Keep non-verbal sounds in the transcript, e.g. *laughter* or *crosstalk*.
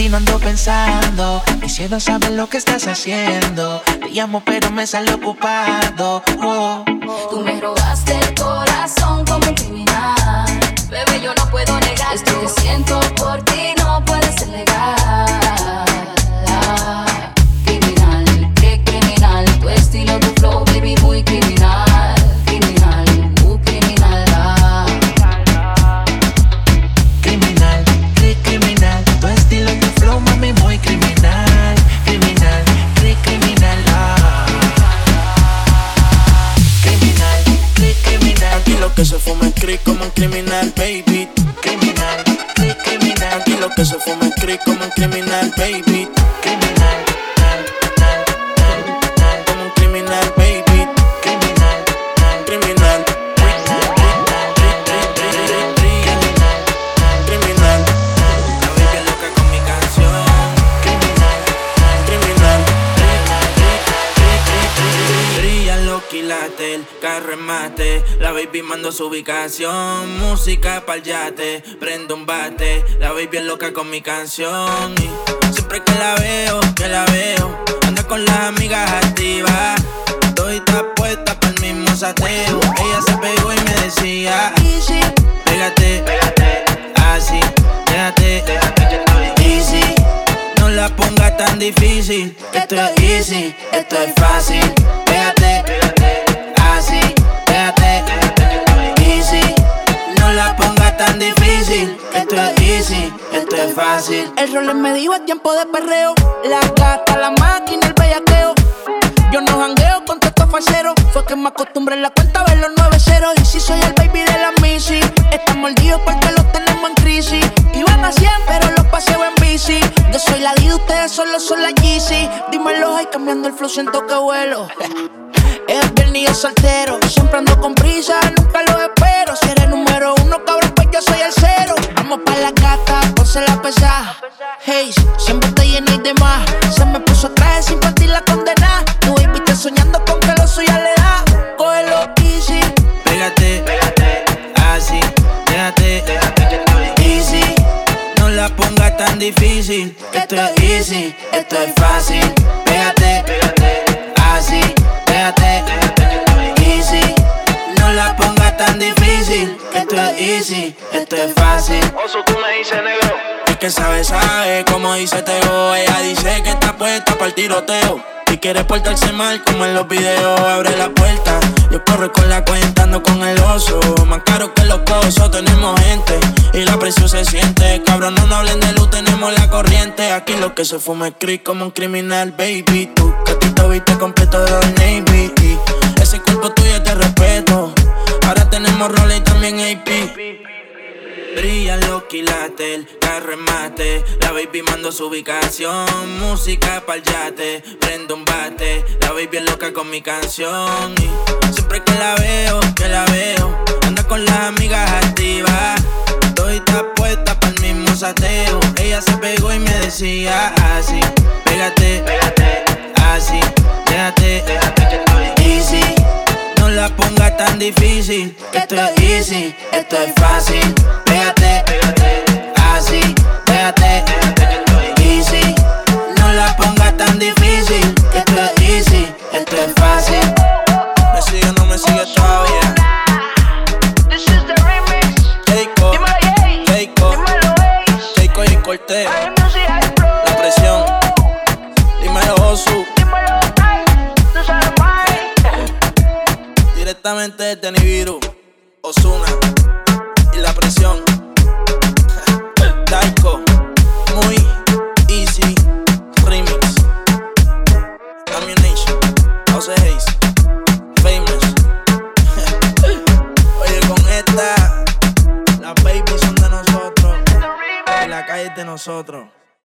camino ando pensando. Quisiera saber lo que estás haciendo. Te llamo, pero me sale ocupado. Oh. Tú me robaste el corazón como un criminal. Bebé, yo no puedo negar. Esto que siento por ti criminal, baby. Criminal, cri criminal. Aquí lo que se fuma es crick como un criminal, baby. Criminal, nal, nal, nal, nal. Como un criminal, baby. Criminal, nal, Criminal. Criminal. Criminal. Mate. La baby mando su ubicación. Música pa'l yate. Prendo un bate. La baby es loca con mi canción. Y siempre que la veo, que la veo. Anda con las amigas activas. Estoy está puesta para el mismo sateo. Ella se pegó y me decía: Easy, pégate, pégate. Así, déjate, easy. No la pongas tan difícil. Esto es easy, esto es fácil. Pégate, así, El rol me dijo es tiempo de perreo. La gata, la máquina, el bellaqueo. Yo no jangueo con estos falseros. Fue que me acostumbré en la cuenta a ver los 9 ceros. Y si soy el baby de la Missy. Están mordidos porque los tenemos en crisis. Iban a 100, pero los paseo en bici. Yo soy la D, ustedes solo son la Yeezy. Dímelo, ay, cambiando el flow, siento que vuelo. *laughs* Es viernes yo soltero. Siempre ando con prisa, nunca lo espero. Si eres número uno, cabrón, pues yo soy el. Vamos pa' la gata, ponse la pesada. Hey, siempre te llena y demás. Se me puso traje sin partir la condena. Tu baby está soñando con que lo suya le da. Cógelo easy. Pégate, así, déjate, easy. No la pongas tan difícil. Esto es easy, esto es fácil. Pégate, easy, esto es fácil. Oso, tú me dices negro. El que sabe, sabe, como dice Teo. Ella dice que está puesta para el tiroteo. Y quiere portarse mal como en los videos. Abre la puerta, yo corro con la cuenta, ando con el oso. Más caro que los cosos, tenemos gente. Y la presión se siente. Cabrón, no, no hablen de luz, tenemos la corriente. Aquí lo que se fuma es crick como un criminal, baby. Tú que tú te viste completo de Navy. Y ese cuerpo tuyo es de respeto. Ahora tenemos roles y también AP. Brillan los quilates, el carro mate. La baby mando su ubicación. Música pa'l yate. Prendo un bate. La baby es loca con mi canción. Y siempre que la veo, que la veo. Anda con las amigas activas. Estoy está puesta para el mismo sateo. Ella se pegó y me decía así. Pégate, así. Difícil. Esto es easy, esto es fácil. Pégate, así, déjate, Directamente desde Nibiru. Osuna. Y la presión. Taiko. Muy easy. Remix. Ammunition. House Hayes. Famous. Oye, con esta. Las babies son de nosotros. Y la calle de nosotros.